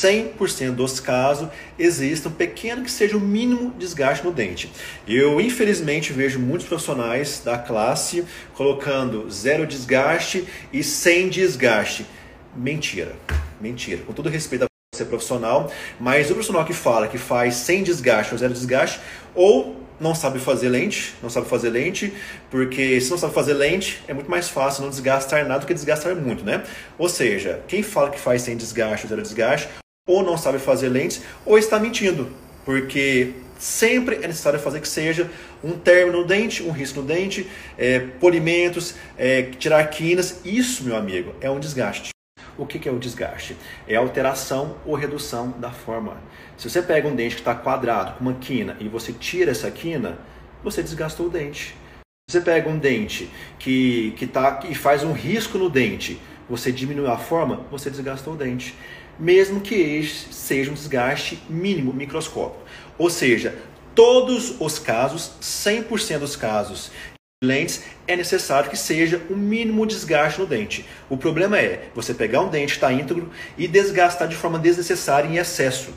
100% dos casos existe um pequeno que seja o mínimo desgaste no dente. Eu infelizmente vejo muitos profissionais da classe colocando zero desgaste e sem desgaste. Mentira, mentira. Com todo respeito a você profissional, mas o profissional que fala que faz sem desgaste ou zero desgaste, ou não sabe fazer lente, não sabe fazer lente, porque se não sabe fazer lente, é muito mais fácil não desgastar nada do que desgastar muito, né? Ou seja, quem fala que faz sem desgaste ou zero desgaste, ou não sabe fazer lentes, ou está mentindo, porque sempre é necessário fazer que seja um término no dente, um risco no dente, é, polimentos, é, tirar quinas, isso, meu amigo, é um desgaste. O que é o desgaste? É alteração ou redução da forma. Se você pega um dente que está quadrado com uma quina e você tira essa quina, você desgastou o dente. Se você pega um dente que, que, tá, que faz um risco no dente, você diminui a forma, você desgastou o dente. Mesmo que este seja um desgaste mínimo, microscópico. Ou seja, todos os casos, 100% dos casos lentes, é necessário que seja o um mínimo desgaste no dente. O problema é você pegar um dente que está íntegro e desgastar de forma desnecessária em excesso.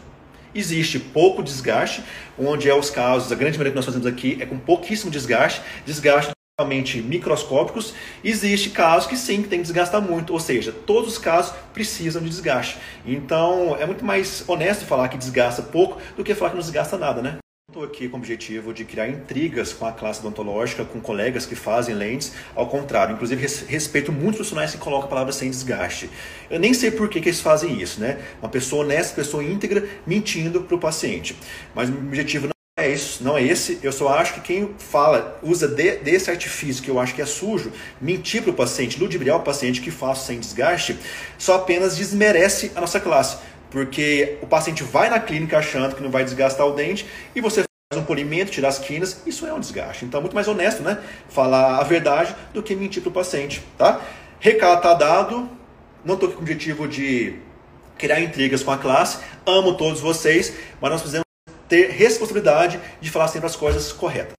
Existe pouco desgaste, onde é os casos, a grande maioria que nós fazemos aqui é com pouquíssimo desgaste, desgaste totalmente microscópicos. Existe casos que sim, que tem que desgastar muito, ou seja, todos os casos precisam de desgaste. Então, é muito mais honesto falar que desgasta pouco do que falar que não desgasta nada, né? Estou aqui com o objetivo de criar intrigas com a classe odontológica, com colegas que fazem lentes. Ao contrário, inclusive respeito muitos profissionais que colocam a palavra sem desgaste. Eu nem sei por que, que eles fazem isso, né? Uma pessoa honesta, pessoa íntegra, mentindo para o paciente. Mas o objetivo não é isso, não é esse. Eu só acho que quem fala, usa de, desse artifício que eu acho que é sujo, mentir para o paciente, ludibriar o paciente que faço sem desgaste, só apenas desmerece a nossa classe porque o paciente vai na clínica achando que não vai desgastar o dente e você faz um polimento, tirar as quinas, isso é um desgaste. Então é muito mais honesto, né? Falar a verdade do que mentir para o paciente, tá? Recado tá dado, não estou com o objetivo de criar intrigas com a classe, amo todos vocês, mas nós precisamos ter responsabilidade de falar sempre as coisas corretas.